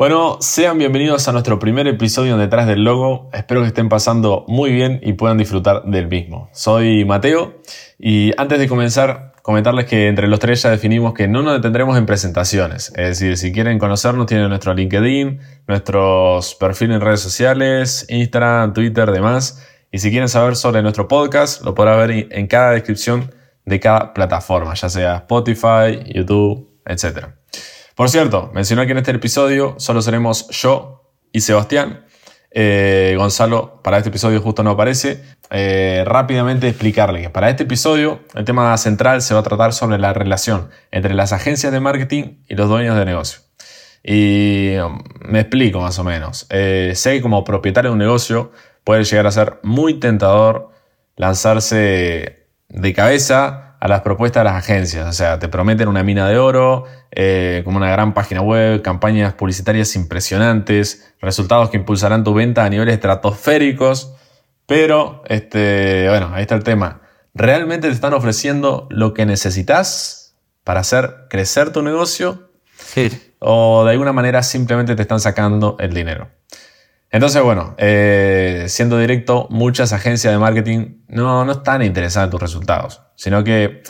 Bueno, sean bienvenidos a nuestro primer episodio Detrás del Logo. Espero que estén pasando muy bien y puedan disfrutar del mismo. Soy Mateo y antes de comenzar, comentarles que entre los tres ya definimos que no nos detendremos en presentaciones. Es decir, si quieren conocernos, tienen nuestro LinkedIn, nuestros perfiles en redes sociales, Instagram, Twitter, demás. Y si quieren saber sobre nuestro podcast, lo podrán ver en cada descripción de cada plataforma, ya sea Spotify, YouTube, etc. Por cierto, mencionar que en este episodio solo seremos yo y Sebastián. Eh, Gonzalo para este episodio justo no aparece. Eh, rápidamente explicarle que para este episodio el tema central se va a tratar sobre la relación entre las agencias de marketing y los dueños de negocio. Y um, me explico más o menos. Eh, sé que como propietario de un negocio puede llegar a ser muy tentador lanzarse de cabeza a las propuestas de las agencias. O sea, te prometen una mina de oro, eh, como una gran página web, campañas publicitarias impresionantes, resultados que impulsarán tu venta a niveles estratosféricos. Pero, este, bueno, ahí está el tema. ¿Realmente te están ofreciendo lo que necesitas para hacer crecer tu negocio? Sí. O de alguna manera simplemente te están sacando el dinero. Entonces, bueno, eh, siendo directo, muchas agencias de marketing no, no están interesadas en tus resultados, sino que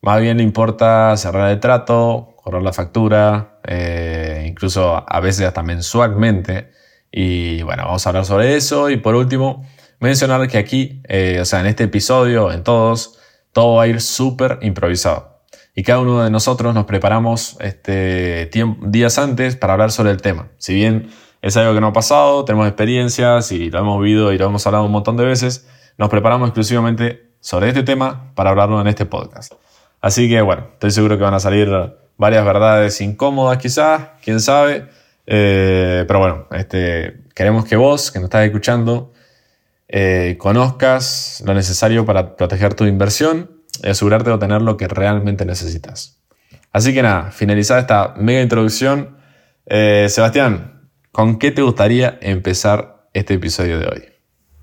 más bien le importa cerrar el trato, correr la factura, eh, incluso a veces hasta mensualmente. Y bueno, vamos a hablar sobre eso. Y por último, mencionar que aquí, eh, o sea, en este episodio, en todos, todo va a ir súper improvisado. Y cada uno de nosotros nos preparamos este, días antes para hablar sobre el tema. Si bien es algo que no ha pasado, tenemos experiencias y lo hemos vivido y lo hemos hablado un montón de veces. Nos preparamos exclusivamente sobre este tema para hablarlo en este podcast. Así que bueno, estoy seguro que van a salir varias verdades incómodas quizás, quién sabe. Eh, pero bueno, este, queremos que vos, que nos estás escuchando, eh, conozcas lo necesario para proteger tu inversión y asegurarte de obtener lo que realmente necesitas. Así que nada, finalizada esta mega introducción, eh, Sebastián, ¿Con qué te gustaría empezar este episodio de hoy?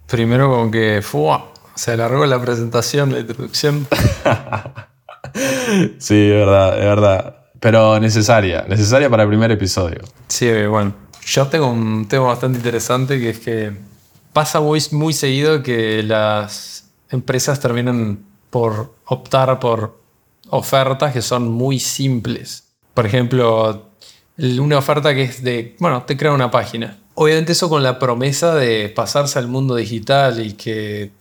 Primero con que ¡fua! Se alargó la presentación, la introducción. sí, es verdad, es verdad. Pero necesaria, necesaria para el primer episodio. Sí, bueno. Yo tengo un tema bastante interesante que es que pasa muy, muy seguido que las empresas terminan por optar por ofertas que son muy simples. Por ejemplo, una oferta que es de, bueno, te crea una página. Obviamente eso con la promesa de pasarse al mundo digital y que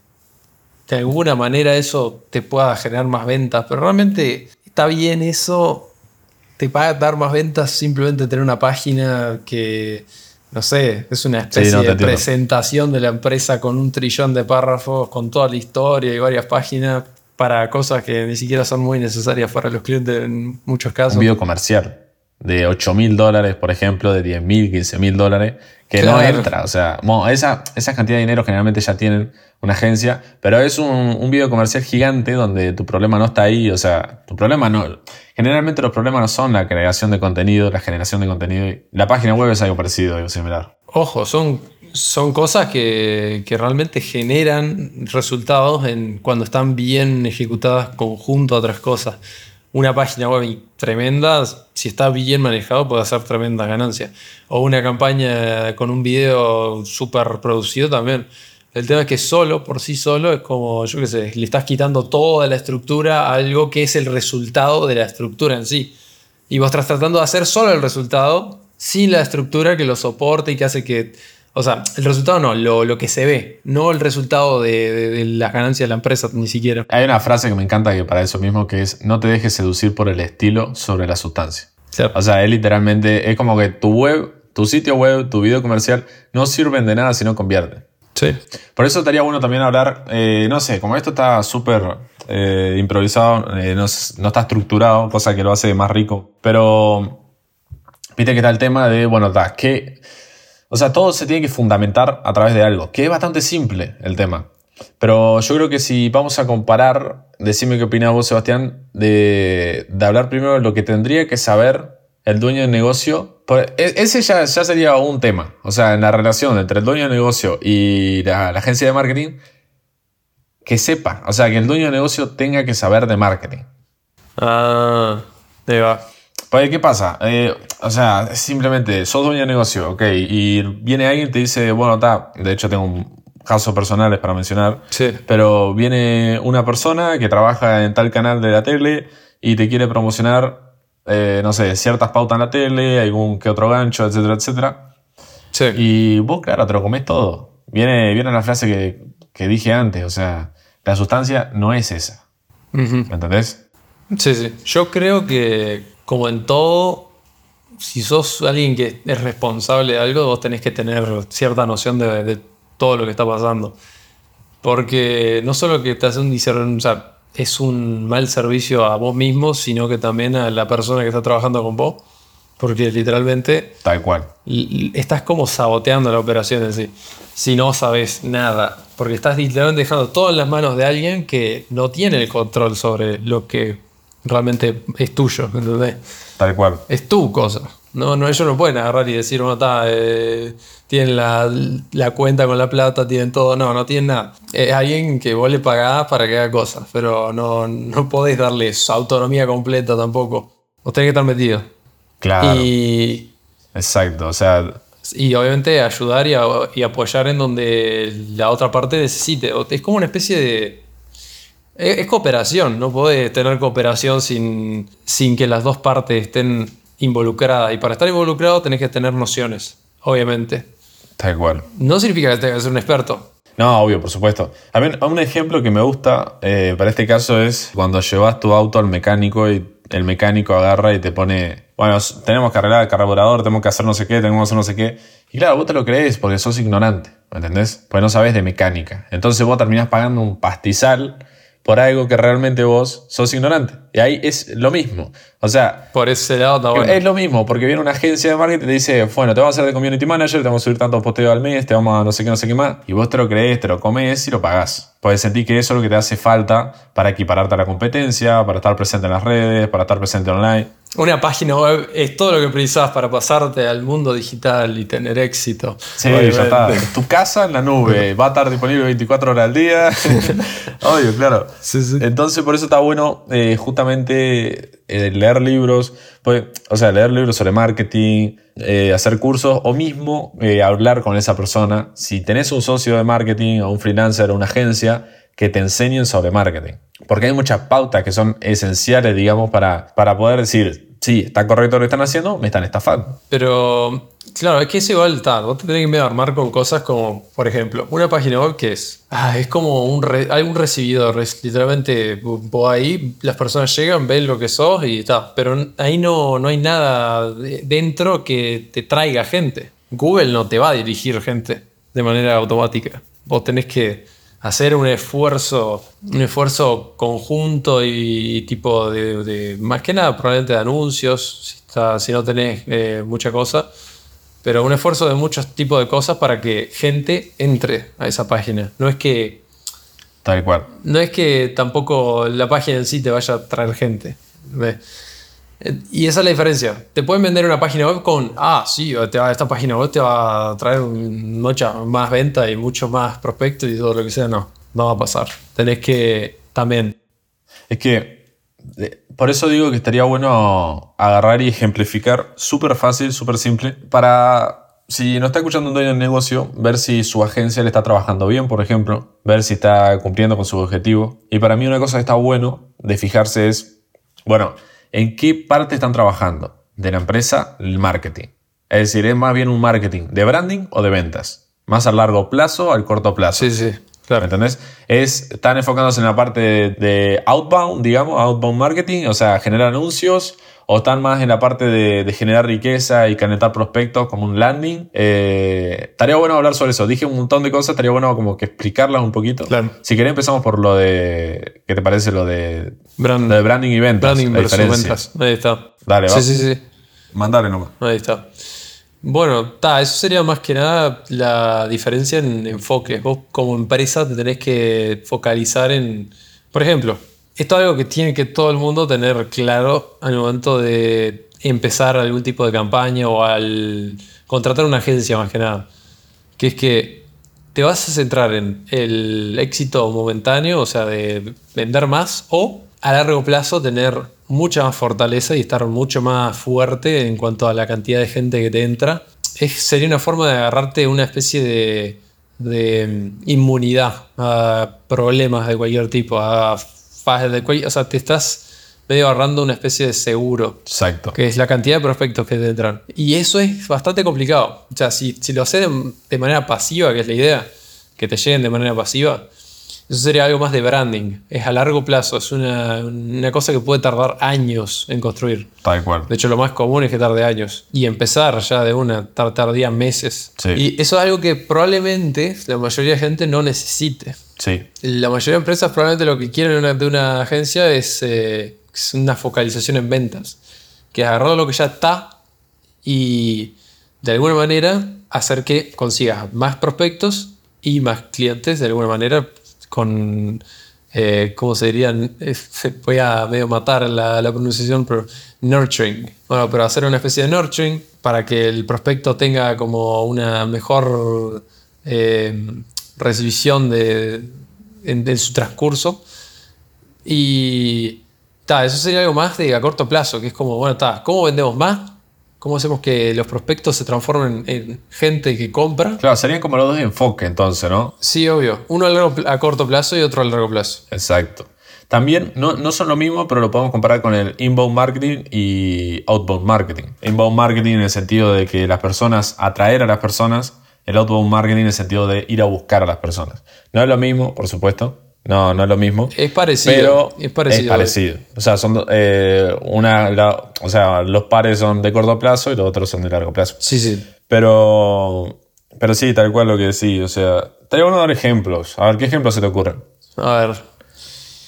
de alguna manera eso te pueda generar más ventas, pero realmente está bien eso, te va a dar más ventas simplemente tener una página que, no sé, es una especie de presentación de la empresa con un trillón de párrafos, con toda la historia y varias páginas para cosas que ni siquiera son muy necesarias para los clientes en muchos casos. Un video comercial de 8 mil dólares, por ejemplo, de 10 mil, 15 mil dólares, que no entra. O sea, esa, esa cantidad de dinero generalmente ya tienen una agencia, pero es un, un video comercial gigante donde tu problema no está ahí. O sea, tu problema no. Generalmente los problemas no son la creación de contenido, la generación de contenido. La página web es algo parecido, algo similar. Ojo, son, son cosas que, que realmente generan resultados en, cuando están bien ejecutadas conjunto a otras cosas una página web tremenda, si está bien manejado, puede hacer tremendas ganancias. O una campaña con un video súper producido también. El tema es que solo, por sí solo, es como, yo qué sé, le estás quitando toda la estructura a algo que es el resultado de la estructura en sí. Y vos estás tratando de hacer solo el resultado sin la estructura que lo soporte y que hace que o sea, el resultado no, lo, que se ve, no el resultado de, las ganancias de la empresa ni siquiera. Hay una frase que me encanta que para eso mismo que es no te dejes seducir por el estilo sobre la sustancia. O sea, es literalmente, es como que tu web, tu sitio web, tu video comercial no sirven de nada si no convierte. Sí. Por eso estaría bueno también hablar, eh, no sé, como esto está súper eh, improvisado, eh, no, no, está estructurado, cosa que lo hace más rico, pero viste que está el tema de, bueno, está, ¿qué, o sea, todo se tiene que fundamentar a través de algo, que es bastante simple el tema. Pero yo creo que si vamos a comparar, decime qué opinas vos, Sebastián, de, hablar primero de lo que tendría que saber el dueño del negocio. E, ese ya, ya, sería un tema. O sea, en la relación entre el dueño del negocio y la, agencia de marketing, que sepa. O sea, que el dueño del negocio tenga que saber de marketing. Ah, ahí va. Pues, ¿qué pasa? Eh, o sea, simplemente sos dueño de negocio, ok, y viene alguien y te dice, bueno, está, de hecho tengo un caso personal para mencionar, Sí. pero viene una persona que trabaja en tal canal de la tele y te quiere promocionar, eh, no sé, ciertas pautas en la tele, algún que otro gancho, etcétera, etcétera. Sí. Y vos, claro, te lo comés todo. Viene, viene la frase que, que dije antes, o sea, la sustancia no es esa. Ujú. ¿Me entendés? Sí, sí. Yo creo que, como en todo, si sos alguien que es responsable de algo, vos tenés que tener cierta noción de, de todo lo que está pasando. Porque no solo que te hace un discern- o sea, es un mal servicio a vos mismo, sino que también a la persona que está trabajando con vos. Porque literalmente Tal cual. estás como saboteando la operación en sí. Si no sabes nada. Porque estás literalmente dejando todo en las manos de alguien que no tiene el control sobre lo que realmente es tuyo. ¿entendés? Tal cual. Es tu cosa. No, no, ellos no pueden agarrar y decir, bueno, está, eh, tienen la, la cuenta con la plata, tienen todo. No, no tienen nada. Es alguien que vos le pagás para que haga cosas, pero no, no podés darle su autonomía completa tampoco. Vos tenés que estar metido. Claro. Y, Exacto. O sea, y obviamente ayudar y, a- y apoyar en donde la otra parte necesite. Es como una especie de... Es, es cooperación, no podés tener cooperación sin, sin que las dos partes estén involucradas. Y para estar involucrado tenés que tener nociones, obviamente. tal cual. No significa que tengas que ser un experto. No, obvio, por supuesto. A mí, un ejemplo que me gusta eh, para este caso es cuando llevas tu auto al mecánico y el mecánico agarra y te pone, bueno, tenemos que arreglar el carburador, tenemos que hacer no sé qué, tenemos que hacer no sé qué. Y claro, vos te lo crees porque sos ignorante, ¿me entendés? Porque no sabes de mecánica. Entonces vos terminás pagando un pastizal por algo que realmente vos sos ignorante. Y ahí es lo mismo. O sea, Por ese lado está bueno. es lo mismo, porque viene una agencia de marketing y te dice, bueno, te vamos a hacer de community manager, te vamos a subir tantos posteos al mes, te vamos a no sé qué, no sé qué más. Y vos te lo crees, te lo comes y lo pagás. Puedes sentir que eso es lo que te hace falta para equipararte a la competencia, para estar presente en las redes, para estar presente online. Una página web es todo lo que precisas para pasarte al mundo digital y tener éxito. Sí, Obviamente. ya está. Tu casa en la nube, va a estar disponible 24 horas al día. Obvio, claro. Sí, sí. Entonces, por eso está bueno eh, justamente eh, leer libros, pues, o sea, leer libros sobre marketing, eh, hacer cursos o mismo eh, hablar con esa persona. Si tenés un socio de marketing o un freelancer o una agencia, que te enseñen sobre marketing. Porque hay muchas pautas que son esenciales, digamos, para, para poder decir, sí, está correcto lo que están haciendo, me están estafando. Pero, claro, es que es igual, tal. Vos te tenés que armar con cosas como, por ejemplo, una página web que es. Ah, es como un, re- un recibidor. Es literalmente, vos ahí, las personas llegan, ven lo que sos y está. Pero ahí no, no hay nada de- dentro que te traiga gente. Google no te va a dirigir gente de manera automática. Vos tenés que hacer un esfuerzo, un esfuerzo conjunto y, tipo de, de- más que nada probablemente de anuncios, si, está- si no tenés eh, mucha cosa, pero un esfuerzo de muchos tipos de cosas para que gente entre a esa página. No es que, Tal cual. no es que tampoco la página en sí te vaya a traer gente. ¿ves? Y esa es la diferencia. Te pueden vender una página web con, ah, sí, te va- esta página web te va a traer mucha más venta y mucho más prospectos y todo lo que sea. No, no va a pasar. Tenés que también. Es que eh, por eso digo que estaría bueno agarrar y ejemplificar súper fácil, súper simple, para si no está escuchando un dueño del negocio, ver si su agencia le está trabajando bien, por ejemplo, ver si está cumpliendo con su objetivo. Y para mí una cosa que está bueno de fijarse es, bueno, ¿en qué parte están trabajando de la empresa el marketing? Es decir, ¿es más bien un marketing de branding o de ventas? ¿Más a largo plazo o al corto plazo? Sí, sí, ¿Me claro. entendés? Es, están enfocándose en la parte de, de outbound, digamos, outbound marketing, o sea, generar anuncios, o están más en la parte de, de generar riqueza y calentar prospectos como un landing. Eh, estaría bueno hablar sobre eso. Dije un montón de cosas, estaría bueno como que explicarlas un poquito. Claro. Si querés empezamos por lo de, ¿qué te parece lo de, Brand- lo de branding y ventas? branding la versus diferencia. ventas. Ahí está. Dale, va. Sí, sí, sí. Mandale nomás. Ahí está. Bueno, ta, eso sería más que nada la diferencia en enfoque. Vos como empresa te tenés que focalizar en, por ejemplo, esto es algo que tiene que todo el mundo tener claro al momento de empezar algún tipo de campaña o al contratar una agencia más que nada. Que es que te vas a centrar en el éxito momentáneo, o sea, de vender más o a largo plazo tener mucha más fortaleza y estar mucho más fuerte en cuanto a la cantidad de gente que te entra. Sería una forma de agarrarte una especie de, de mm, inmunidad a problemas de cualquier tipo, a fases de cualquier, o sea, te estás medio agarrando una especie de seguro, Exacto. que es la cantidad de prospectos que te entran. Y eso es bastante complicado. O sea, si, si lo haces de, de manera pasiva, que es la idea, que te lleguen de manera pasiva, eso sería algo más de branding. Es a largo plazo, es una, una cosa que puede tardar años en construir. Tal cual. De hecho, lo más común es que tarde años. Y empezar ya de una, tar- tardía meses. Sí. Y eso es algo que probablemente la mayoría de gente no necesite. Sí. La mayoría de empresas probablemente lo que quieren de una, de una agencia es, eh, es una focalización en ventas. Que es agarrar lo que ya está y de alguna manera hacer que consigas más prospectos y más clientes de alguna manera con, eh, ¿cómo se dirían? Eh, Voy a medio matar la, la pronunciación, pero nurturing. Bueno, pero hacer una especie de nurturing para que el prospecto tenga como una mejor eh, recepción de, en, en su transcurso. Y ta, eso sería algo más de a corto plazo, que es como, bueno, ta, ¿cómo vendemos más? ¿Cómo hacemos que los prospectos se transformen en gente que compra? Claro, serían como los dos enfoques entonces, ¿no? Sí, obvio. Uno a, largo pl- a corto plazo y otro a largo plazo. Exacto. También no, no son lo mismo, pero lo podemos comparar con el inbound marketing y outbound marketing. Inbound marketing en el sentido de que las personas, atraer a las personas, el outbound marketing en el sentido de ir a buscar a las personas. No es lo mismo, por supuesto. No, no es lo mismo. Es parecido. Pero es parecido. parecido. O sea, son eh, una, la- o sea, los pares son de corto plazo y los otros son de largo plazo. Sí, sí. Pero, pero sí, tal cual lo que decís. O sea, te voy a dar ejemplos. A ver, ¿qué ejemplos se te ocurren? A ver.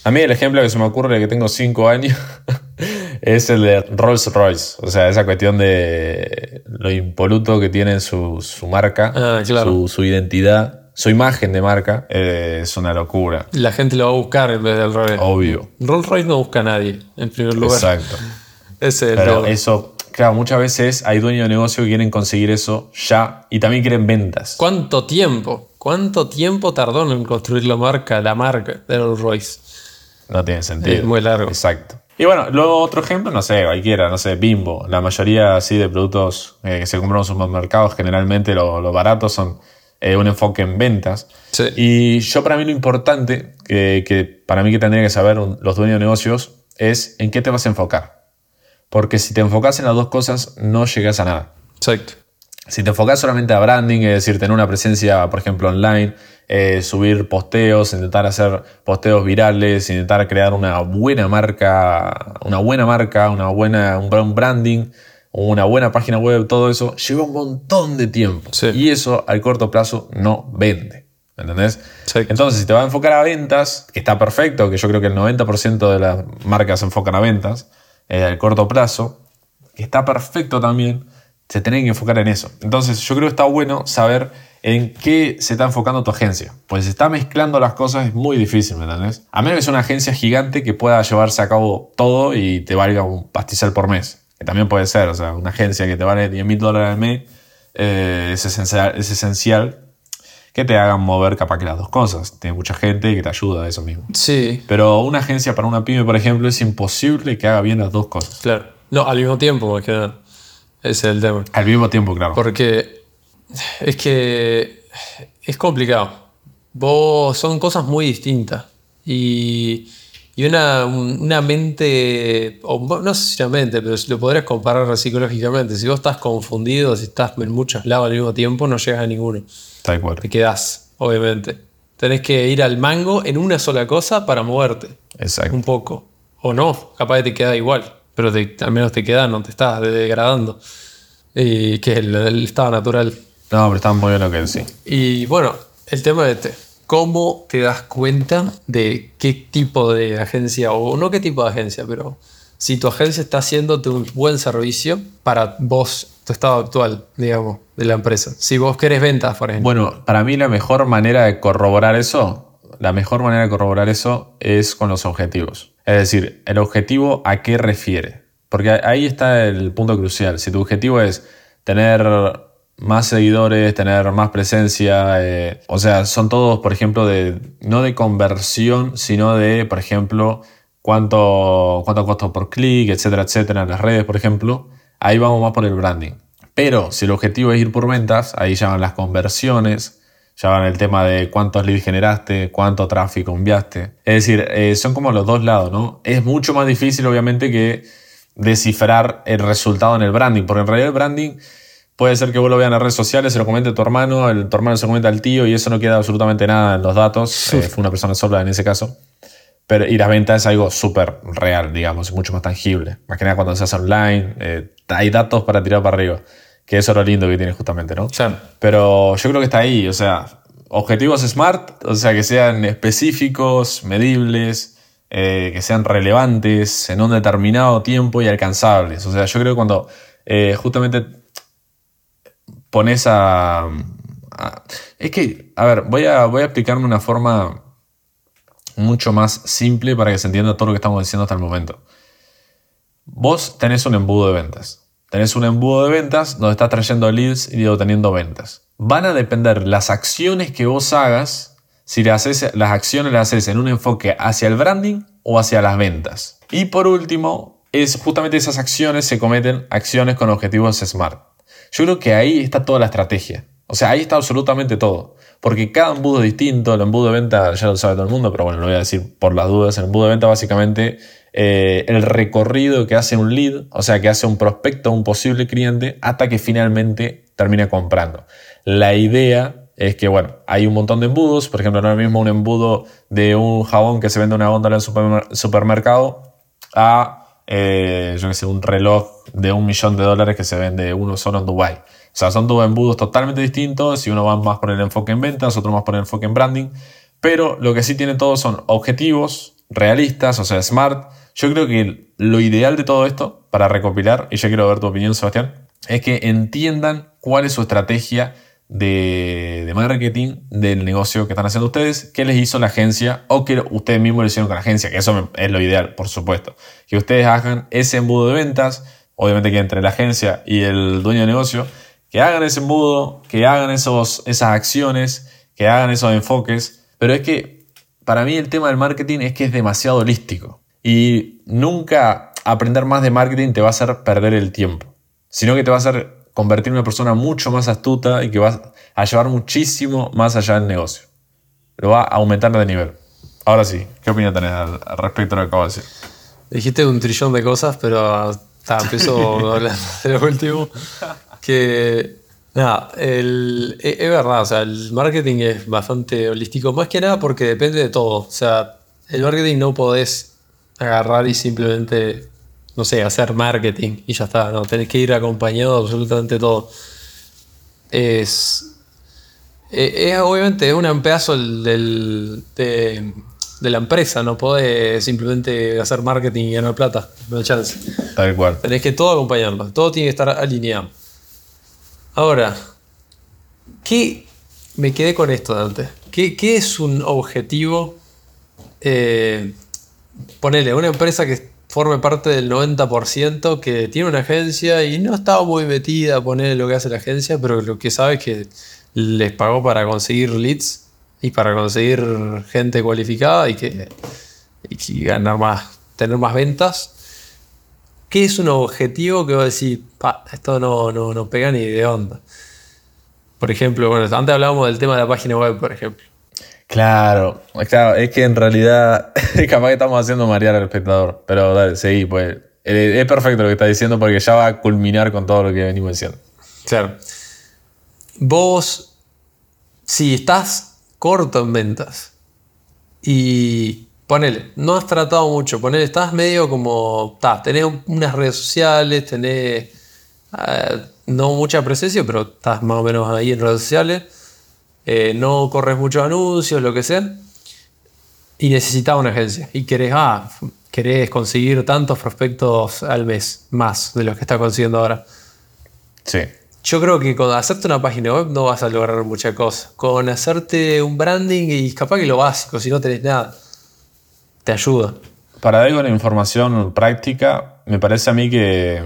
A mí el ejemplo que se me ocurre que tengo 5 años es el de Rolls Royce. O sea, esa cuestión de lo impoluto que tiene su, su marca, Ah, claro. su, su identidad, su imagen de marca. eh, es una locura. La gente lo va a buscar en vez del revés. Obvio. Rolls Royce no busca a nadie, en primer lugar. Exacto. Ese es el Pero eso, claro, muchas veces hay dueños de negocio que quieren conseguir eso ya y también quieren ventas. ¿Cuánto tiempo? ¿Cuánto tiempo tardó en construir la marca, la marca de Rolls Royce? No tiene sentido. Es muy largo. Exacto. Y bueno, luego otro ejemplo, no sé, cualquiera, no sé, Bimbo. La mayoría así de productos eh, que se compran en los supermercados, generalmente lo- los baratos son eh, un enfoque en ventas. Sí. Y yo para mí lo importante, que, que para mí que tendría que saber un- los dueños de negocios, es en qué te vas a enfocar. Porque si te enfocas en las dos cosas, no llegas a nada. Exacto. Si te enfocas solamente a branding, es decir, tener una presencia, por ejemplo, online, eh, subir posteos, intentar hacer posteos virales, intentar crear una buena marca, una buena marca, una buena, un branding, una buena página web, todo eso, lleva un montón de tiempo. Sí. Y eso al corto plazo no vende. ¿Entendés? Entonces, si te vas a enfocar a ventas, que está perfecto, que yo creo que el 90% de las marcas se enfocan a ventas, eh, al corto plazo, que está perfecto también, se tienen que enfocar en eso. Entonces, yo creo que está bueno saber en qué se está enfocando tu agencia. Pues si está mezclando las cosas es muy difícil, ¿me entendés? A menos que sea una agencia gigante que pueda llevarse a cabo todo y te valga un pastizal por mes. Que también puede ser, o sea, una agencia que te vale 10 mil dólares al mes eh, es, esencial, es esencial que te hagan mover capaz que las dos cosas. Tiene mucha gente que te ayuda a eso mismo. Sí, Pero una agencia para una pyme, por ejemplo, es imposible que haga bien las dos cosas. claro. No, al mismo tiempo, más que nada. Ese es el tema. Al mismo tiempo, claro. Porque es que es complicado. Vos son cosas muy distintas. Y, y una, un- una mente, o no sé si una mente, pero lo podrías comparar psicológicamente. Si vos estás confundido, si estás en muchos lados al mismo tiempo, no llegas a ninguno. Tal cual. Te quedás, obviamente. Tenés que ir al mango en una sola cosa para moverte. Exacto. Un poco. O no, capaz que te queda igual. Pero te- al menos te queda, no te estás degradando. Y que es el, el estado natural. No, pero está muy bien lo que decís. Y bueno, el tema de este. ¿Cómo te das cuenta de qué tipo de agencia, o no qué tipo de agencia, pero si tu agencia está haciéndote un buen servicio para vos, tu estado actual, digamos, de la empresa? Si vos querés ventas, por ejemplo. Bueno, para mí la mejor manera de corroborar eso, la mejor manera de corroborar eso es con los objetivos. Es decir, el objetivo a qué refiere. Porque ahí está el punto crucial. Si tu objetivo es tener más seguidores, tener más presencia, eh, o sea, son todos, por ejemplo, de no de conversión, sino de, por ejemplo, cuánto, cuánto costo por clic, etcétera, etcétera, en las redes, por ejemplo, ahí vamos más por el branding. Pero si el objetivo es ir por ventas, ahí ya van las conversiones, ya van el tema de cuántos leads generaste, cuánto tráfico enviaste. Es decir, eh, son como los dos lados, ¿no? Es mucho más difícil, obviamente, que descifrar el resultado en el branding, porque en realidad el branding puede ser que vos lo veas en las redes sociales, se lo comente tu hermano, el, tu hermano se lo comenta al tío y eso no queda absolutamente nada en los datos. Eh, fue una persona sola en ese caso. Pero, y la venta es algo súper real, digamos, mucho más tangible. Más que nada cuando se hace online, eh, hay datos para tirar para arriba. Que eso es lo lindo que tiene justamente, ¿no? Pero yo creo que está ahí, o sea, objetivos smart, o sea, que sean específicos, medibles, eh, que sean relevantes en un determinado tiempo y alcanzables. O sea, yo creo que cuando eh, justamente pones a, Es que, a ver, voy a, voy a explicarme una forma mucho más simple para que se entienda todo lo que estamos diciendo hasta el momento. Vos tenés un embudo de ventas. Tenés un embudo de ventas donde estás trayendo leads y obteniendo ventas. Van a depender las acciones que vos hagas, si haces, las acciones las haces en un enfoque hacia el branding o hacia las ventas. Y por último, es justamente esas acciones se cometen acciones con objetivos SMART. Yo creo que ahí está toda la estrategia. O sea, ahí está absolutamente todo. Porque cada embudo es distinto. El embudo de venta ya lo sabe todo el mundo, pero bueno, lo voy a decir por las dudas. El embudo de venta básicamente eh, el recorrido que hace un lead, o sea, que hace un prospecto, un posible cliente, hasta que finalmente termina comprando. La idea es que, bueno, hay un montón de embudos. Por ejemplo, ahora mismo un embudo de un jabón que se vende en una góndola en el supermercado a, eh, yo qué sé, un reloj de un millón de dólares que se vende uno solo en Dubai. O sea, son dos embudos totalmente distintos y uno va más por el enfoque en ventas, otro más por el enfoque en branding, pero lo que sí tienen todos son objetivos realistas, o sea, smart. Yo creo que lo ideal de todo esto, para recopilar, y yo quiero ver tu opinión, Sebastián, es que entiendan cuál es su estrategia de, marketing del negocio que están haciendo ustedes, qué les hizo la agencia o que ustedes mismos lo hicieron con la agencia, que eso es lo ideal, por supuesto. Que ustedes hagan ese embudo de ventas, obviamente que entre la agencia y el dueño de negocio, que hagan ese embudo, que hagan esos, esas acciones, que hagan esos enfoques. Pero es que para mí el tema del marketing es que es demasiado holístico. Y nunca aprender más de marketing te va a hacer perder el tiempo, sino que te va a hacer convertir en una persona mucho más astuta y que va a llevar muchísimo más allá del negocio. Lo va a aumentar de nivel. Ahora sí, ¿qué opinión tenés al, respecto de lo que acabo de decir? Dijiste un trillón de cosas, pero empezó hablando de lo último que nada, e, es, verdad, o sea, el marketing es bastante holístico, más que nada porque depende de todo. O sea, el marketing no podés agarrar y simplemente, no sé, hacer marketing y ya está, no, tenés que ir acompañado de absolutamente todo. Es, es, obviamente es un pedazo del, de, de, la empresa, no podés simplemente hacer marketing y ganar plata, no hay chance. Tal cual. Tenés que todo acompañarlo, todo tiene que estar alineado. Ahora, ¿qué me quedé con esto Dante? ¿Qué, qué es un objetivo? Eh, ponele, una empresa que forme parte del 90% que tiene una agencia y no estaba muy metida a poner lo que hace la agencia, pero lo que sabe es que les pagó para conseguir leads y para conseguir gente cualificada y que ganar más, tener más ventas. ¿Qué es un objetivo que va a decir, esto no, no, no pega ni de onda? Por ejemplo, bueno, antes hablábamos del tema de la página web, por ejemplo. Claro, claro, es que en realidad capaz que estamos haciendo marear al espectador, pero dale, seguí, pues es perfecto lo que estás diciendo porque ya va a culminar con todo lo que venimos diciendo. Claro. Vos, si estás corto en ventas y ponele, no has tratado mucho, ponele, estás medio como, ta, tenés unas redes sociales, tenés eh, no mucha presencia, pero estás más o menos ahí en redes sociales, eh, no corres muchos anuncios, lo que sea, y necesitas una agencia, y querés, ah, querés conseguir tantos prospectos al mes, más de los que estás consiguiendo ahora. Sí. Yo creo que con hacerte una página web no vas a lograr mucha cosa. Con hacerte un branding y capaz que lo básico, si no tenés nada te ayuda. Para dar una información práctica, me parece a mí que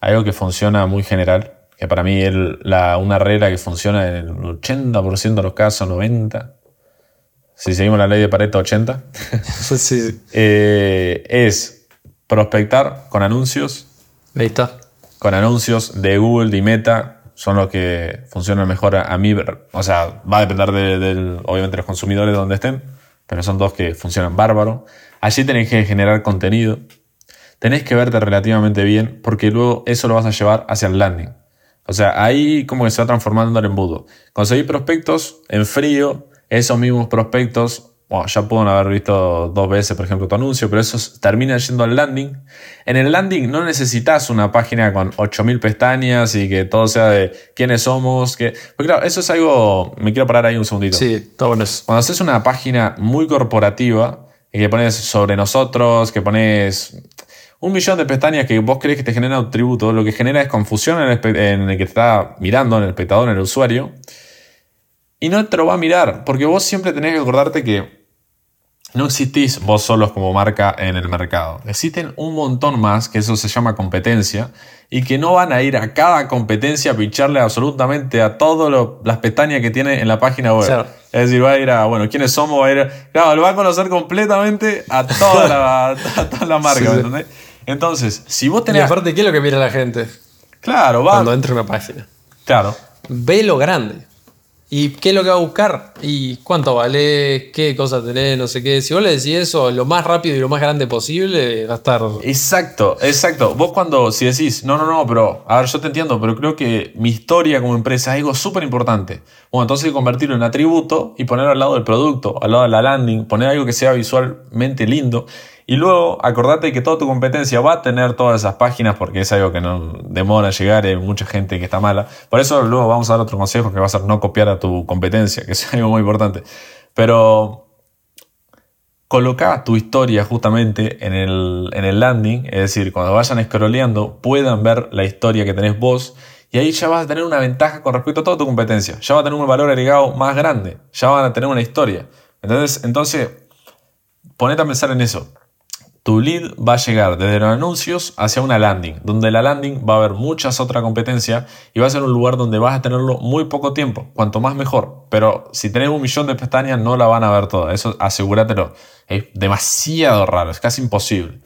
algo que funciona muy general, que para mí es la, una regla que funciona en el 80% de los casos, 90%, si seguimos la ley de Pareto 80, sí. eh, es prospectar con anuncios. Ahí está. Con anuncios de Google, de Meta, son los que funcionan mejor a, mí. O sea, va a depender de, obviamente, los consumidores de donde estén, pero son dos que funcionan bárbaro. Allí tenés que generar contenido. Tenés que verte relativamente bien, porque luego eso lo vas a llevar hacia el landing. O sea, ahí como que se va transformando el embudo. Conseguir prospectos en frío, esos mismos prospectos, bueno, ya pueden haber visto dos veces, por ejemplo, tu anuncio, pero esos terminan yendo al landing. En el landing no necesitas una página con 8000 pestañas y que todo sea de quiénes somos. Que... Porque claro, eso es algo. Me quiero parar ahí un segundito. Sí, todo bueno. Cuando haces una página muy corporativa y que pones sobre nosotros, que pones un millón de pestañas que vos crees que te genera un tributo, lo que genera es confusión en el, en el que está mirando, en el espectador, en el usuario y no te lo va a mirar, porque vos siempre tenés que acordarte que no existís vos solos como marca en el mercado. Existen un montón más, que eso se llama competencia, y que no van a ir a cada competencia a pincharle absolutamente a todas las pestañas que tiene en la página web. Es decir, va a ir a, bueno, ¿quiénes somos? Va a ir claro, lo va a conocer completamente a toda la, marca, Entonces, si vos tenés... Y aparte, ¿qué es lo que mira la gente? Claro, va... Cuando entra una página. Claro. Ve lo grande. ¿Y qué es lo que va a buscar? ¿Y cuánto vale? ¿Qué cosas tenés? No sé qué. Si vos le decís eso lo más rápido y lo más grande posible, va a estar. Exacto, exacto. Vos cuando, si decís, no, no, no, pero, a ver, yo te entiendo, pero creo que mi historia como empresa es algo súper importante. Bueno, entonces convertirlo en atributo y ponerlo al lado del producto, al lado de la landing, poner algo que sea visualmente lindo. Y luego acordate que toda tu competencia va a tener todas esas páginas porque es algo que no demora llegar, hay mucha gente que está mala. Por eso luego vamos a dar otro consejo que va a ser no copiar a tu competencia, que es algo muy importante. Pero coloca tu historia justamente en el, en el landing, es decir, cuando vayan scrolleando puedan ver la historia que tenés vos y ahí ya vas a tener una ventaja con respecto a toda tu competencia. Ya va a tener un valor agregado más grande, ya van a tener una historia. Entonces, entonces ponete a pensar en eso tu lead va a llegar desde los anuncios hacia una landing, donde la landing va a haber muchas otras competencias y va a ser un lugar donde vas a tenerlo muy poco tiempo, cuanto más mejor. Pero si tenés un millón de pestañas no la van a ver toda, eso asegúratelo. Es demasiado raro, es casi imposible.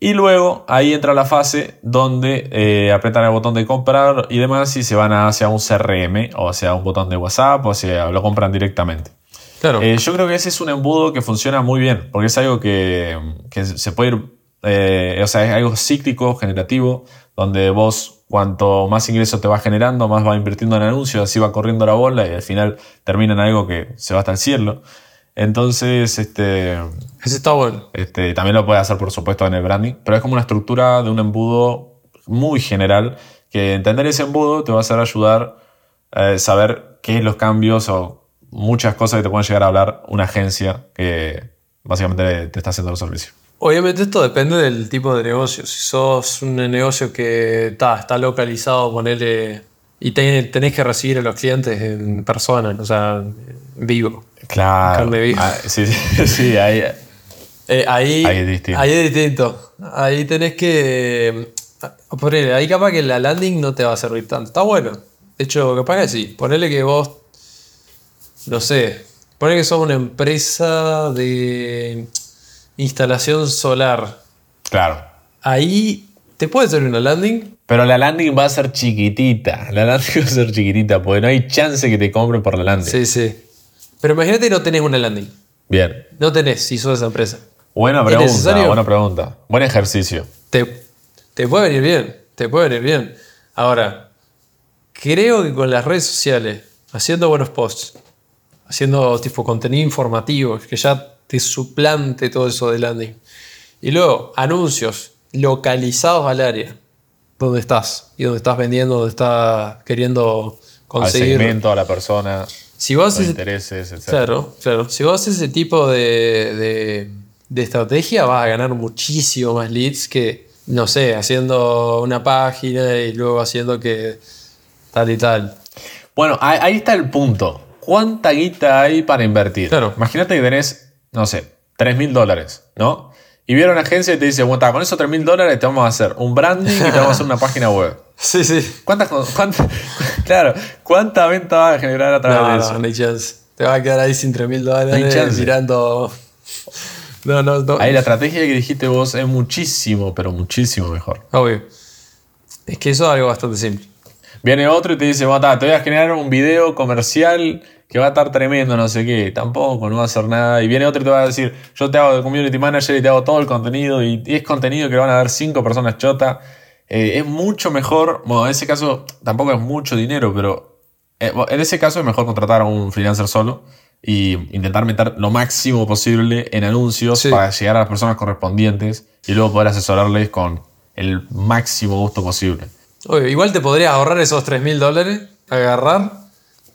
Y luego ahí entra la fase donde eh, apretan el botón de comprar y demás y se van hacia un CRM o hacia un botón de WhatsApp o sea, lo compran directamente. Eh, yo creo que ese es un embudo que funciona muy bien, porque es algo que, se puede ir, eh, o sea, es algo cíclico, generativo, donde vos cuanto más ingresos te va generando, más va invirtiendo en anuncios, así va corriendo la bola y al final termina en algo que se va hasta el cielo. Entonces, este. Ese está bueno. Este, también lo puede hacer, por supuesto, en el branding, pero es como una estructura de un embudo muy general, que entender ese embudo te va a hacer ayudar a saber qué es los cambios o muchas cosas que te pueden llegar a hablar una agencia que básicamente te está haciendo el servicio. Obviamente esto depende del tipo de negocio. Si sos un negocio que está localizado, ponele, y tenés que recibir a los clientes en persona, o sea, vivo. Claro. Carne viva. Ah, sí, sí, ahí, eh, ahí, ahí, es distinto. Ahí es distinto. Ahí tenés que... Ponele, ahí capaz que la landing no te va a servir tanto. Está bueno. De hecho, capaz que sí. Ponele que vos no sé, pone que sos una empresa de instalación solar. Claro. Ahí te puede hacer una landing. Pero la landing va a ser chiquitita. La landing va a ser chiquitita porque no hay chance que te compren por la landing. Sí, sí. Pero imagínate que no tenés una landing. Bien. No tenés si sos esa empresa. Buena pregunta, buena pregunta. Buen ejercicio. Te, te puede venir bien, te puede venir bien. Ahora, creo que con las redes sociales, haciendo buenos posts, haciendo tipo contenido informativo, que ya te suplante todo eso de landing. Y luego, anuncios localizados al área donde estás y donde estás vendiendo, donde estás queriendo conseguir. Al segmento, a la persona, si vos los intereses, etc. Claro, claro. Si vos haces ese tipo de, de, estrategia, vas a ganar muchísimo más leads que, no sé, haciendo una página y luego haciendo que tal y tal. Bueno, ahí está el punto. ¿Cuánta guita hay para invertir? Claro. Imagínate que tenés, no sé, 3 mil dólares, ¿no? Y viene una agencia y te dice, bueno, con esos 3 mil dólares te vamos a hacer un branding y te vamos a hacer una página web. Sí, sí. ¿Cuántas, claro, ¿cuánta venta va a generar a través de eso? No, no chance. Te vas a quedar ahí sin 3 mil No hay dólares mirando. No, no, no. Ahí la estrategia que dijiste vos es muchísimo, pero muchísimo mejor. Obvio. Es que eso es algo bastante simple. Viene otro y te dice, bueno, te voy a generar un video comercial que va a estar tremendo, no sé qué. Tampoco, no va a hacer nada. Y viene otro y te va a decir, yo te hago de community manager y te hago todo el contenido. Y, es contenido que lo van a ver cinco personas chota. Eh, es mucho mejor, bueno, en ese caso tampoco es mucho dinero, pero eh, en ese caso es mejor contratar a un freelancer solo y intentar meter lo máximo posible en anuncios Sí. para llegar a las personas correspondientes y luego poder asesorarles con el máximo gusto posible. Igual te podrías ahorrar esos 3 mil dólares, agarrar,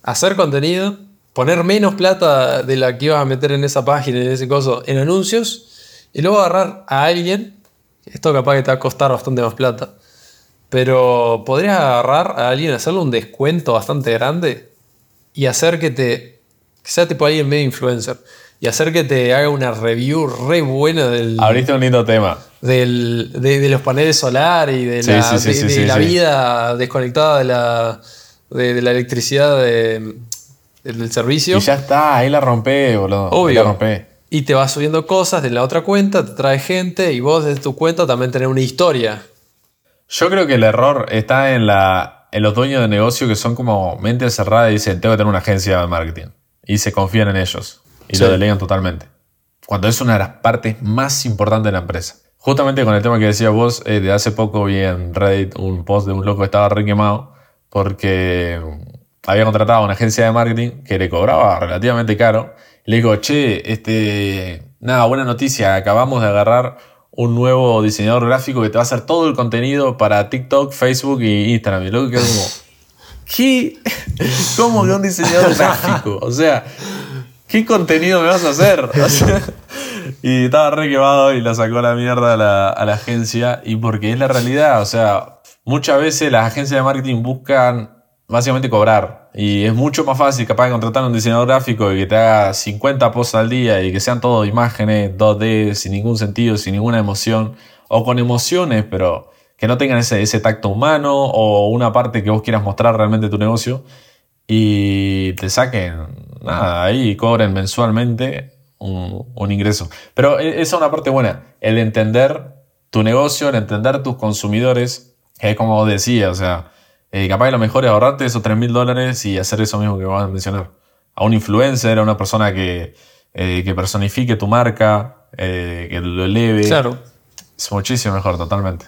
hacer contenido, poner menos plata de la que ibas a meter en esa página, en ese coso, en anuncios, y luego agarrar a alguien, esto capaz que te va a costar bastante más plata, pero podrías agarrar a alguien, hacerle un descuento bastante grande y hacer que te, que sea tipo alguien medio influencer, y hacer que te haga una review re buena del, Abriste un lindo tema. del- de, de los paneles solares y de Sí, la, sí, sí, de- sí, de sí, la sí. vida desconectada de la, de, de la electricidad de- del servicio. Y ya está, ahí la rompé, boludo. Ahí Obvio. la rompé. Y te vas subiendo cosas de la otra cuenta, te trae gente y vos desde tu cuenta también tenés una historia. Yo creo que el error está en, la, en los dueños de negocio que son como mente cerrada y dicen, tengo que tener una agencia de marketing. Y se confían en ellos. Y Sí. lo delegan totalmente. Cuando es una de las partes más importantes de la empresa. Justamente con el tema que decías vos, eh, de hace poco vi en Reddit un post de un loco que estaba re quemado porque había contratado a una agencia de marketing que le cobraba relativamente caro. Y le digo, che, este, nada, buena noticia, acabamos de agarrar un nuevo diseñador gráfico que te va a hacer todo el contenido para TikTok, Facebook y Instagram. Y loco quedó como, ¿qué? ¿Cómo que un diseñador gráfico? O sea, ¿qué contenido me vas a hacer? O sea, y estaba re quemado y la sacó a la mierda a la, a la agencia. Y porque es la realidad, o sea, muchas veces las agencias de marketing buscan básicamente cobrar. Y es mucho más fácil capaz de contratar a un diseñador gráfico y que te haga 50 posts al día y que sean todo imágenes 2D, sin ningún sentido, sin ninguna emoción. O con emociones, pero que no tengan ese, ese tacto humano o una parte que vos quieras mostrar realmente tu negocio y te saquen, nada, ahí cobren mensualmente un, un ingreso. Pero e- esa es una parte buena, el entender tu negocio, el entender tus consumidores, que es como vos decías, o sea, eh, capaz que lo mejor es ahorrarte esos 3 mil dólares y hacer eso mismo que vas a mencionar. A un influencer, a una persona que, eh, que personifique tu marca, eh, que lo eleve. Claro. Es muchísimo mejor, totalmente.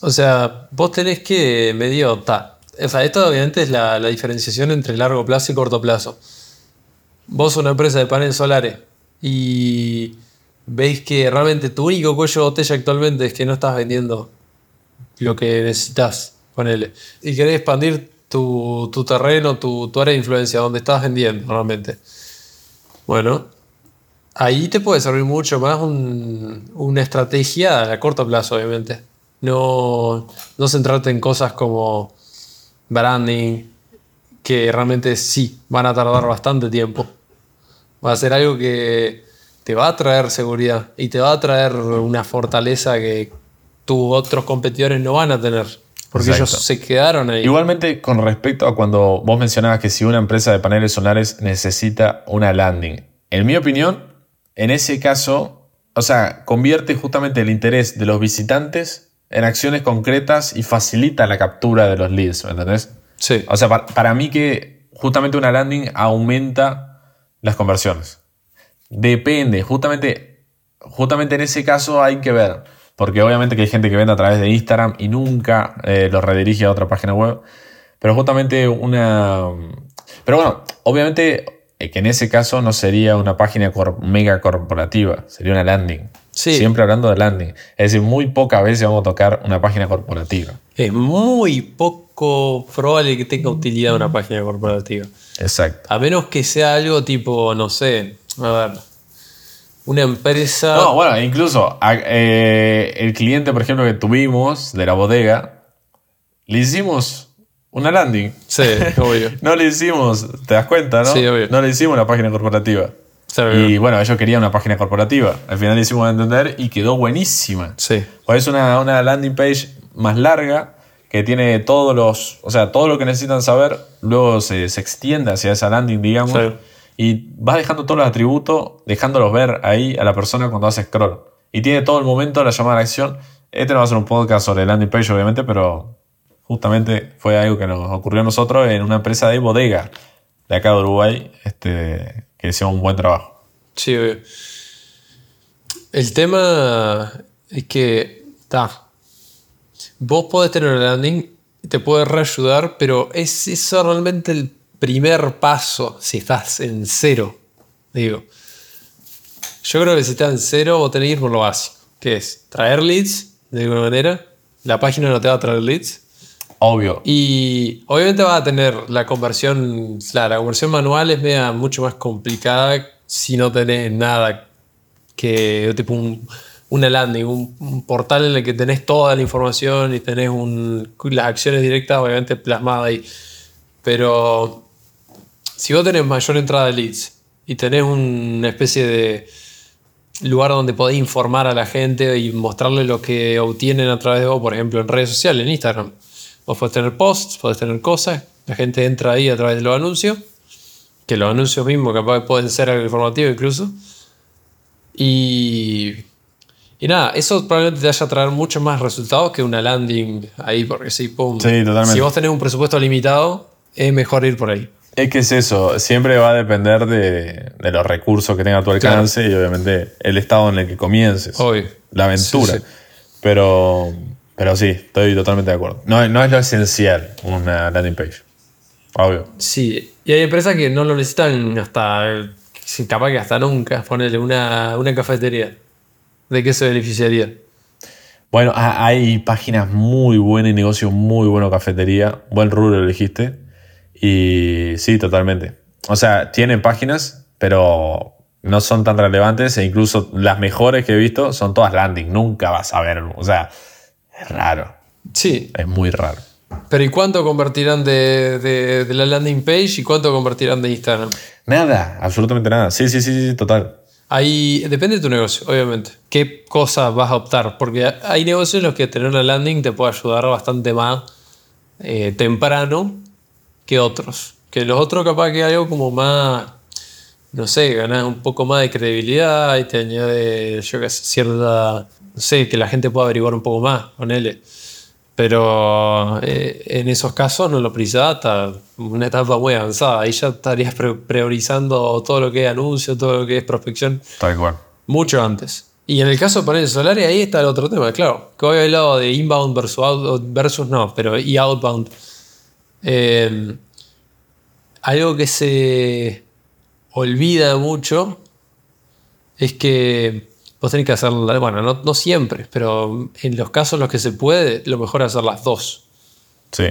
O sea, vos tenés que medio. Ta. O sea, esto obviamente es la, la diferenciación entre largo plazo y corto plazo. Vos una empresa de paneles solares y veis que realmente tu único cuello de botella actualmente es que no estás vendiendo lo que necesitas, ponele. Y querés expandir tu, tu terreno, tu, tu área de influencia, donde estás vendiendo realmente. Bueno, ahí te puede servir mucho más un- una estrategia a corto plazo, obviamente. No, no centrarte en cosas como branding, que realmente sí van a tardar bastante tiempo. Va a ser algo que te va a traer seguridad y te va a traer una fortaleza que tus otros competidores no van a tener. Porque Exacto. ellos se quedaron ahí. Igualmente, con respecto a cuando vos mencionabas que si una empresa de paneles solares necesita una landing, en mi opinión, en ese caso, o sea, convierte justamente el interés de los visitantes en acciones concretas y facilita la captura de los leads, ¿me entendés? Sí. O sea, para, para mí que justamente una landing aumenta las conversiones. Depende, justamente, justamente en ese caso hay que ver, porque obviamente que hay gente que vende a través de Instagram y nunca eh, los redirige a otra página web, pero justamente una... Pero bueno, obviamente eh, que en ese caso no sería una página cor- mega corporativa, sería una landing. Sí. Siempre hablando de landing. Es decir, muy pocas veces vamos a tocar una página corporativa. Es muy poco probable que tenga utilidad una página corporativa. Exacto. A menos que sea algo tipo, no sé, a ver, una empresa... No, bueno, incluso a- eh, el cliente, por ejemplo, que tuvimos de la bodega, le hicimos una landing. Sí, obvio. No le hicimos, te das cuenta, ¿no? Sí, obvio. No le hicimos una página corporativa. Sí, Y bueno, ellos querían una página corporativa. Al final le hicimos entender y quedó buenísima. Sí. Pues es una, una landing page más larga que tiene todos los, o sea, todo lo que necesitan saber, luego se, se extiende hacia esa landing, digamos. Sí. Y vas dejando todos los atributos, dejándolos ver ahí a la persona cuando hace scroll. Y tiene todo el momento la llamada a la acción. Este no va a ser un podcast sobre landing page, obviamente, pero justamente fue algo que nos ocurrió a nosotros en una empresa de bodega de acá de Uruguay, este, que hicimos un buen trabajo. Sí. El tema es que, está, vos podés tener el landing, te puede reayudar, pero es eso realmente el primer paso si estás en cero. Digo, yo creo que si estás en cero, vos tenés que ir por lo básico, que es traer leads de alguna manera. La página no te va a traer leads. Obvio. Y obviamente va a tener la conversión, claro, la conversión manual es media mucho más complicada si no tenés nada que, tipo un, una landing, un, un portal en el que tenés toda la información y tenés un, las acciones directas obviamente plasmadas ahí. Pero si vos tenés mayor entrada de leads y tenés una especie de lugar donde podés informar a la gente y mostrarle lo que obtienen a través de vos, por ejemplo, en redes sociales, en Instagram. Vos podés tener posts, podés tener cosas, la gente entra ahí a través de los anuncios, que los anuncios mismos capaz pueden ser algo informativo incluso. Y, y nada, eso probablemente te vaya a traer mucho más resultados que una landing ahí, porque sí, pum. Sí, totalmente. Si vos tenés un presupuesto limitado, es mejor ir por ahí. Es que es eso, siempre va a depender de, de los recursos que tenga a tu alcance y obviamente el estado en el que comiences. Obvio. La aventura. Sí, sí. Pero, pero sí, estoy totalmente de acuerdo. No, no es lo esencial una landing page. Obvio. Sí, y hay empresas que no lo necesitan hasta, capaz que hasta nunca, ponerle una, una cafetería. ¿De qué se beneficiaría? Bueno, ha- hay páginas muy buenas y negocios muy buenos, cafetería. Buen rubro elegiste. Y sí, totalmente. O sea, tienen páginas, pero no son tan relevantes e incluso las mejores que he visto son todas landing. Nunca vas a ver. O sea, es raro. Sí, Es muy raro. pero ¿y cuánto convertirán de, de- de la landing page y cuánto convertirán de Instagram? Nada, absolutamente nada. Sí, sí, sí, sí, total. Ahí depende de tu negocio, obviamente. ¿Qué cosa vas a optar? Porque hay negocios en los que tener una landing te puede ayudar bastante más eh, temprano que otros. Que los otros capaz que hay algo como más, no sé, ganas un poco más de credibilidad y te añade, yo qué sé, cierta, no sé, que la gente pueda averiguar un poco más, ponele. Pero eh, en esos casos no lo precisas hasta una etapa muy avanzada. Ahí ya estarías priorizando todo lo que es anuncio, todo lo que es prospección, Tal cual. mucho antes. Y en el caso de paneles solares, ahí está el otro tema, claro. Que hoy he hablado de inbound versus, out- versus no, pero y outbound. Eh, algo que se olvida mucho es que vos tenés que hacer, bueno, no, no siempre, pero en los casos en los que se puede, lo mejor es hacer las dos. Sí.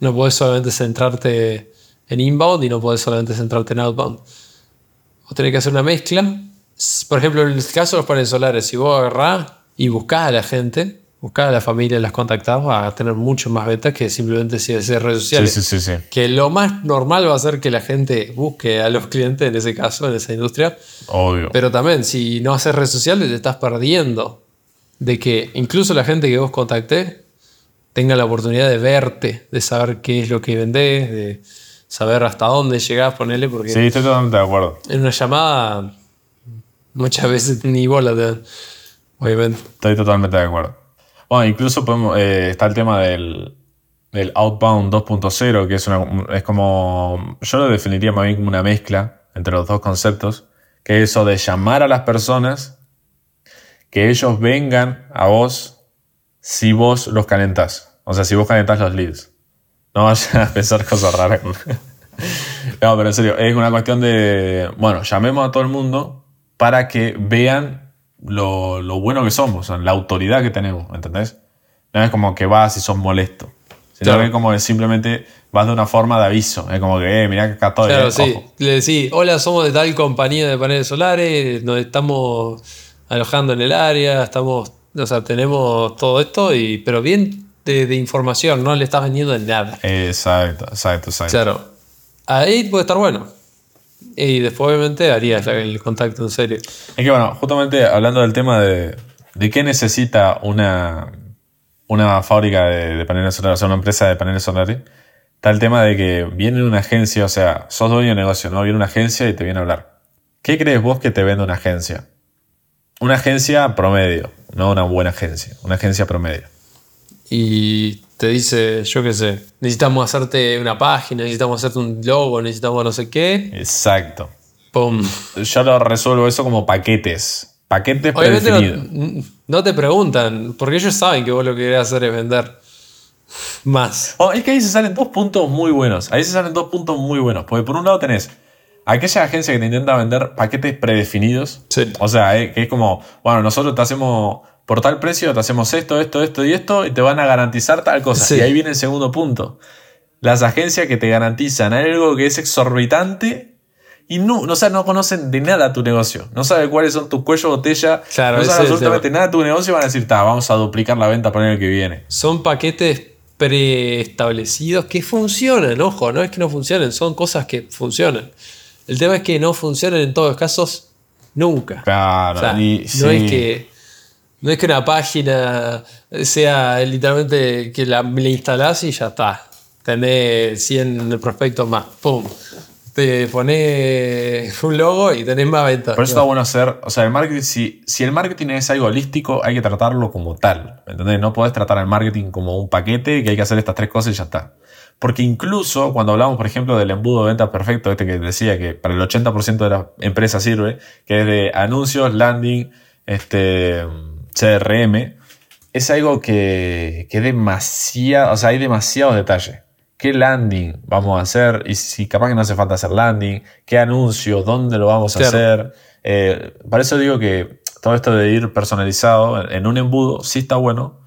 No podés solamente centrarte en inbound y no podés solamente centrarte en outbound. Vos tenés que hacer una mezcla. Por ejemplo, en el caso de los paneles solares, si vos agarrás y buscás a la gente, buscás a la familia, las contactás, vas a tener mucho más ventas que simplemente si haces redes sociales. sí, sí, sí. Que lo más normal va a ser que la gente busque a los clientes en ese caso, en esa industria. Obvio. Pero también, si no haces redes sociales, te estás perdiendo de que incluso la gente que vos contacté tenga la oportunidad de verte, de saber qué es lo que vendés, de saber hasta dónde llegás, ponele, porque Sí, estoy totalmente de acuerdo. en una llamada muchas veces ni bola te obviamente. Estoy totalmente de acuerdo. Bueno, incluso eh, está el tema del, del Outbound 2.0, que es, una, es como, yo lo definiría más bien como una mezcla entre los dos conceptos, que es eso de llamar a las personas, que ellos vengan a vos si vos los calentás. O sea, si vos calentás los leads. No vayan a pensar cosas raras. no, pero en serio, es una cuestión de, bueno, llamemos a todo el mundo para que vean lo, lo bueno que somos, o sea, la autoridad que tenemos, ¿entendés? No es como que vas y sos molesto, sino Claro. que como que simplemente vas de una forma de aviso, es como que, eh, mirá que acá estoy, Claro, eh, sí. ojo. Le decís, hola, somos de tal compañía de paneles solares, nos estamos alojando en el área, estamos, o sea, tenemos todo esto, y, pero bien de, de información, no le estás vendiendo de nada. Exacto, exacto, exacto. Claro. Ahí puede estar bueno. Y después, obviamente, harías el contacto en serio. Es que bueno, justamente hablando del tema de, de qué necesita una, una fábrica de, de paneles solares, o sea, una empresa de paneles solares, está el tema de que viene una agencia, o sea, sos dueño de negocio, ¿no? Viene una agencia y te viene a hablar. ¿Qué crees vos que te vende una agencia? Una agencia promedio, no una buena agencia, una agencia promedio. Y te dice, yo qué sé, necesitamos hacerte una página, necesitamos hacerte un logo, necesitamos no sé qué. Exacto. Pum. Yo lo resuelvo eso como paquetes. Paquetes Obviamente predefinidos. no, no te preguntan, porque ellos saben que vos lo que querés hacer es vender más. Oh, es que ahí se salen dos puntos muy buenos. Ahí se salen dos puntos muy buenos. Porque por un lado tenés aquella agencia que te intenta vender paquetes predefinidos. Sí. O sea, eh, que es como, bueno, nosotros te hacemos por tal precio, te hacemos esto, esto, esto y esto, y te van a garantizar tal cosa. Sí. Y ahí viene el segundo punto. Las agencias que te garantizan algo que es exorbitante y no, no, o sea, no conocen de nada tu negocio. No saben cuáles son tus cuellos botella. Claro, no saben absolutamente nada de tu negocio y van a decir, "Ta, vamos a duplicar la venta para el año que viene. Son paquetes preestablecidos que funcionan, ojo, no es que no funcionen, son cosas que funcionan. El tema es que no funcionan en todos los casos nunca. Claro, O sea, y no sí. es que no es que una página sea literalmente que la, la instalás y ya está. Tenés 100 prospectos más. ¡Pum! Te pones un logo y tenés más ventas. Por eso está bueno hacer, o sea, el marketing, si, si el marketing es algo holístico, hay que tratarlo como tal. ¿Me entendés? No podés tratar el marketing como un paquete que hay que hacer estas tres cosas y ya está. Porque incluso cuando hablamos, por ejemplo, del embudo de ventas perfecto, este que decía que para el 80% de las empresas sirve, que es de anuncios, landing, este, CRM, es algo que, que demasiado, o sea, hay demasiados detalles. ¿Qué landing vamos a hacer? Y si capaz que no hace falta hacer landing, ¿qué anuncio? ¿Dónde lo vamos a hacer? Eh, para eso digo que todo esto de ir personalizado en un embudo sí está bueno.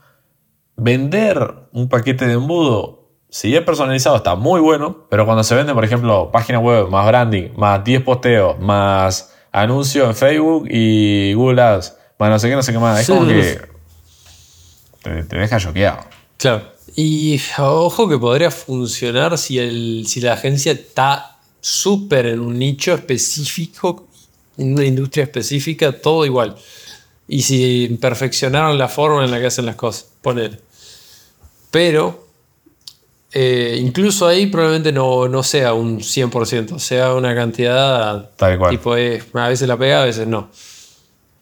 Vender un paquete de embudo, si es personalizado, está muy bueno, pero cuando se vende, por ejemplo, página web, más branding, más 10 posteos, más anuncio en Facebook y Google Ads, más no sé qué, no sé qué más, es Sí. como que te, te deja choqueado. Claro. Y ojo que podría funcionar si, el, si la agencia está súper en un nicho específico, en una industria específica, todo igual. Y si perfeccionaron la forma en la que hacen las cosas, poner. Pero eh, incluso ahí probablemente no, no sea un 100%, sea una cantidad Tal cual. tipo es, a veces la pega, a veces no.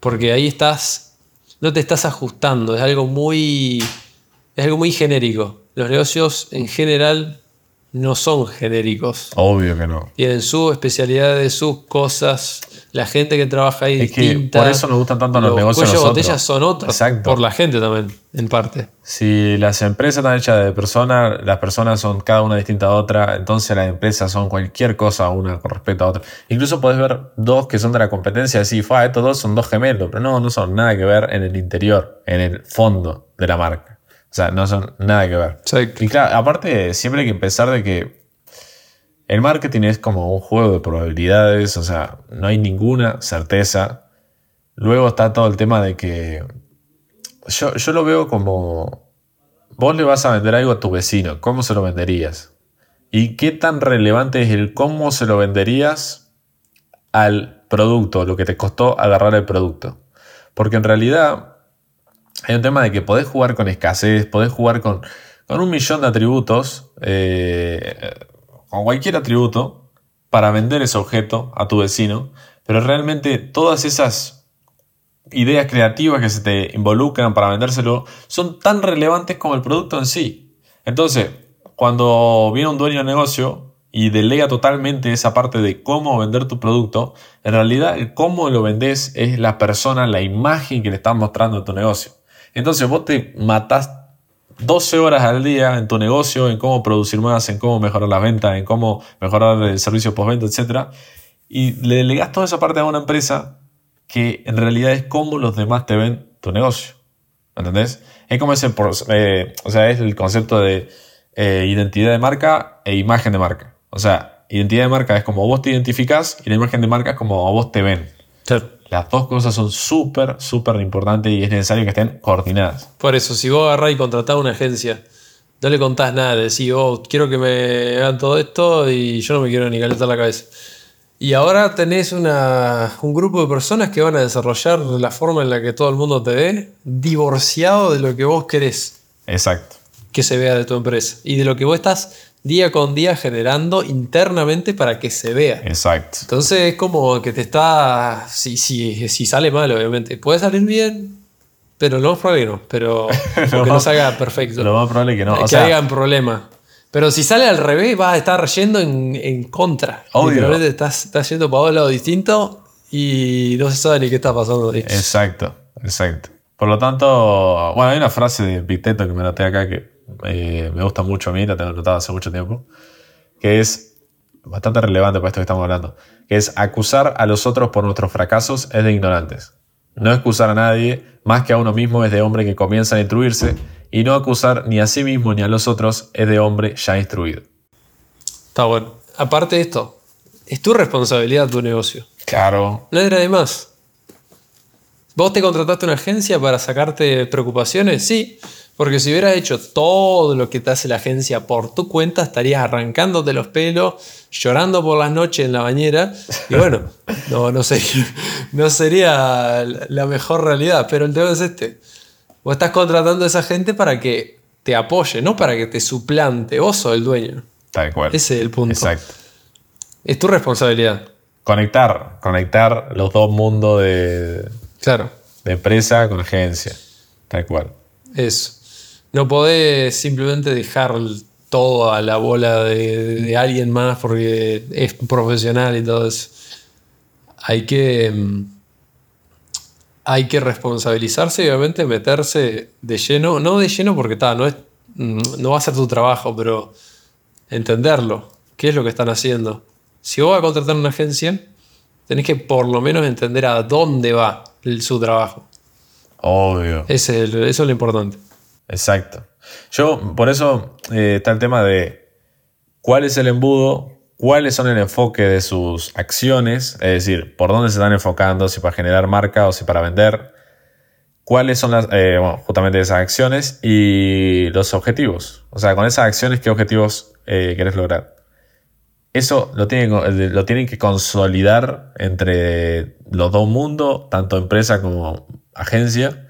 Porque ahí estás, no te estás ajustando, es algo muy, es algo muy genérico. Los negocios en general no son genéricos. Obvio que no. Tienen sus especialidades, sus cosas. La gente que trabaja ahí Es que por eso nos gustan tanto los negocios cuellos de nosotros. botella son otros. Exacto. Por la gente también, en parte. Si las empresas están hechas de personas, las personas son cada una distinta a otra, entonces las empresas son cualquier cosa una con respecto a otra. Incluso podés ver dos que son de la competencia decir, "Fua, estos dos son dos gemelos, pero no, no son nada que ver en el interior, en el fondo de la marca. O sea, no son nada que ver. Exacto. Y claro, aparte, siempre hay que pensar de que el marketing es como un juego de probabilidades, o sea, no hay ninguna certeza. Luego está todo el tema de que yo, yo lo veo como vos le vas a vender algo a tu vecino, ¿cómo se lo venderías? ¿Y qué tan relevante es el cómo se lo venderías al producto, lo que te costó agarrar el producto? Porque en realidad hay un tema de que podés jugar con escasez, podés jugar con, con un millón de atributos, eh, con cualquier atributo, para vender ese objeto a tu vecino, pero realmente todas esas ideas creativas que se te involucran para vendérselo son tan relevantes como el producto en sí. Entonces, cuando viene un dueño de negocio y delega totalmente esa parte de cómo vender tu producto, en realidad el cómo lo vendes es la persona, la imagen que le estás mostrando de tu negocio. Entonces vos te matás 12 horas al día en tu negocio, en cómo producir más, en cómo mejorar la venta, en cómo mejorar el servicio postventa, etc. Y le delegás toda esa parte a una empresa que en realidad es cómo los demás te ven tu negocio. ¿Entendés? Es como ese, eh, o sea, es el concepto de eh, identidad de marca e imagen de marca. O sea, identidad de marca es como vos te identificás y la imagen de marca es como vos te ven. Las dos cosas son súper, súper importantes y es necesario que estén coordinadas. Por eso, si vos agarrás y contratás una agencia, no le contás nada, decís, oh, quiero que me hagan todo esto y yo no me quiero ni calentar la cabeza. Y ahora tenés una, un grupo de personas que van a desarrollar la forma en la que todo el mundo te ve, divorciado de lo que vos querés Exacto. que se vea de tu empresa y de lo que vos estás día con día generando internamente para que se vea. Exacto. Entonces es como que te está. Si, si, si sale mal, obviamente. Puede salir bien, pero lo más probable que no. Pero que no salga perfecto. Lo más probable que no. que hagan problema. Pero si sale al revés, vas a estar yendo en, en contra. Obvio. Estás, estás yendo para dos lados distintos y no se sabe ni qué está pasando ahí. Exacto, exacto. Por lo tanto, bueno, hay una frase de Picteto que me noté acá que eh, me gusta mucho a mí, la tengo notada hace mucho tiempo, que es bastante relevante para esto que estamos hablando, que es acusar a los otros por nuestros fracasos es de ignorantes. No excusar a nadie, más que a uno mismo, es de hombre que comienza a instruirse, y no acusar ni a sí mismo ni a los otros es de hombre ya instruido. Está bueno. Aparte de esto, es tu responsabilidad tu negocio. Claro. No era de más. ¿Vos te contrataste una agencia para sacarte preocupaciones? Sí, porque si hubieras hecho todo lo que te hace la agencia por tu cuenta, estarías arrancándote los pelos, llorando por las noches en la bañera. Y bueno, no, no, sería, no sería la mejor realidad, pero el tema es este. Vos estás contratando a esa gente para que te apoye, no para que te suplante. Vos sos el dueño. Tal cual. Ese es el punto. Exacto. Es tu responsabilidad. Conectar, conectar los dos mundos de, Claro. de empresa con agencia. Tal cual. Eso. No podés simplemente dejar todo a la bola de, de alguien más porque es profesional y todo eso. Hay que. mm, Hay que responsabilizarse y obviamente meterse de lleno. No de lleno porque está, no, es, mm, no va a ser tu trabajo, pero entenderlo. ¿Qué es lo que están haciendo? Si vos vas a contratar una agencia, tenés que por lo menos entender a dónde va el- su trabajo. Obvio. Ese eso es lo importante. Exacto. Yo, por eso eh, está el tema de cuál es el embudo, cuáles son el enfoque de sus acciones, es decir, por dónde se están enfocando, si para generar marca o si para vender, cuáles son las, eh, justamente esas acciones y los objetivos. O sea, con esas acciones, ¿qué objetivos eh, querés lograr? Eso lo tienen, lo tienen que consolidar entre los dos mundos, tanto empresa como agencia.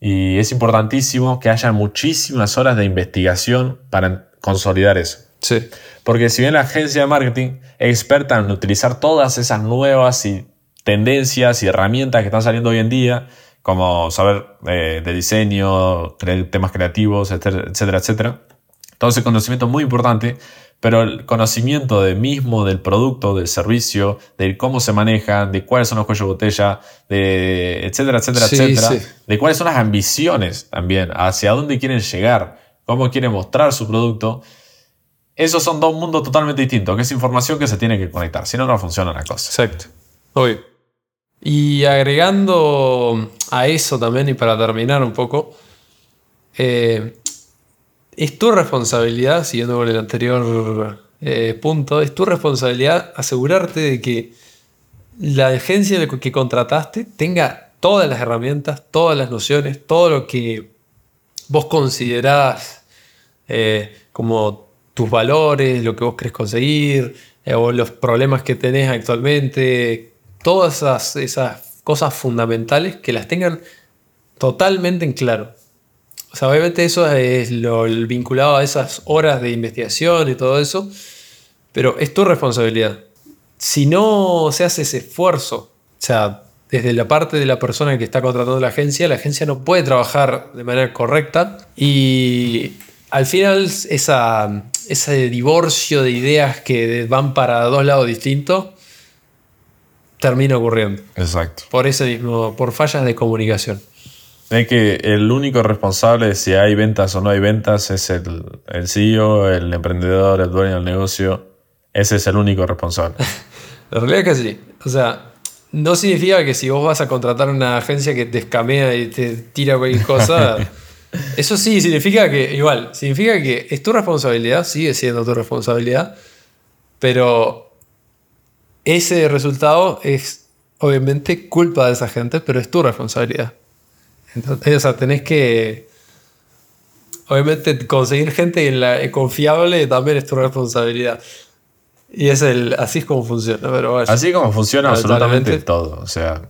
Y es importantísimo que haya muchísimas horas de investigación para consolidar eso. Sí. Porque si bien la agencia de marketing es experta en utilizar todas esas nuevas y tendencias y herramientas que están saliendo hoy en día, como saber eh, de diseño, temas creativos, etcétera, etcétera, etcétera, todo ese conocimiento es muy importante, pero el conocimiento de mismo del producto, del servicio, de cómo se manejan, de cuáles son los cuellos de botella, de etcétera, etcétera, Sí, etcétera, sí. de cuáles son las ambiciones también, hacia dónde quieren llegar, cómo quieren mostrar su producto. Esos son dos mundos totalmente distintos, que es información que se tiene que conectar, si no, no funciona la cosa. Exacto. Obvio. Y agregando a eso también, y para terminar un poco, eh, es tu responsabilidad, siguiendo con el anterior eh, punto, es tu responsabilidad asegurarte de que la agencia que contrataste tenga todas las herramientas, todas las nociones, todo lo que vos considerás eh, como tus valores, lo que vos querés conseguir, eh, o los problemas que tenés actualmente, todas esas, esas cosas fundamentales que las tengan totalmente en claro. O sea, obviamente eso es lo vinculado a esas horas de investigación y todo eso, pero es tu responsabilidad. Si no se hace ese esfuerzo, o sea, desde la parte de la persona que está contratando la agencia, la agencia no puede trabajar de manera correcta y al final esa, ese divorcio de ideas que van para dos lados distintos termina ocurriendo Exacto. por ese mismo, por fallas de comunicación. Es que el único responsable de si hay ventas o no hay ventas es el, el CEO, el emprendedor, el dueño del negocio. Ese es el único responsable. La realidad es que sí. O sea, no significa que si vos vas a contratar una agencia que te escamea y te tira cualquier cosa. eso sí, significa que, igual, significa que es tu responsabilidad, sigue siendo tu responsabilidad, pero ese resultado es obviamente culpa de esa gente, pero es tu responsabilidad. Entonces, o sea, tenés que. Obviamente, conseguir gente en la- confiable también es tu responsabilidad. Y es el, así es como funciona, pero vaya. Así como funciona absolutamente todo. O sea,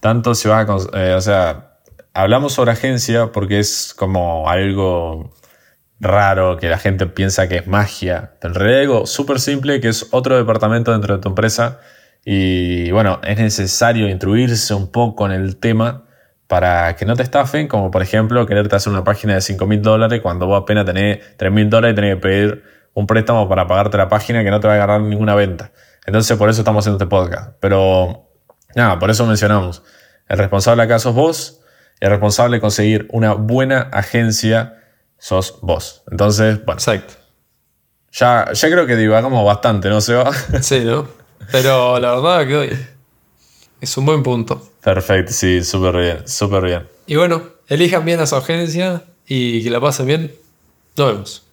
tanto si vas a. eh, o sea, hablamos sobre agencia porque es como algo raro, que la gente piensa que es magia. Pero en realidad algo súper simple, que es otro departamento dentro de tu empresa. Y bueno, es necesario instruirse un poco en el tema para que no te estafen, como por ejemplo quererte hacer una página de 5 mil dólares cuando vos apenas tenés 3 mil dólares y tenés que pedir un préstamo para pagarte la página que no te va a agarrar ninguna venta. Entonces por eso estamos haciendo este podcast. Pero nada, por eso mencionamos. El responsable acá sos vos y el responsable de conseguir una buena agencia sos vos. Entonces, bueno. Exacto. Ya, ya creo que divagamos bastante, ¿no, Seba? Sí, ¿no? Pero la verdad que hoy es un buen punto. Perfecto, sí, súper bien, súper bien. Y bueno, elijan bien a su agencia y que la pasen bien. Nos vemos.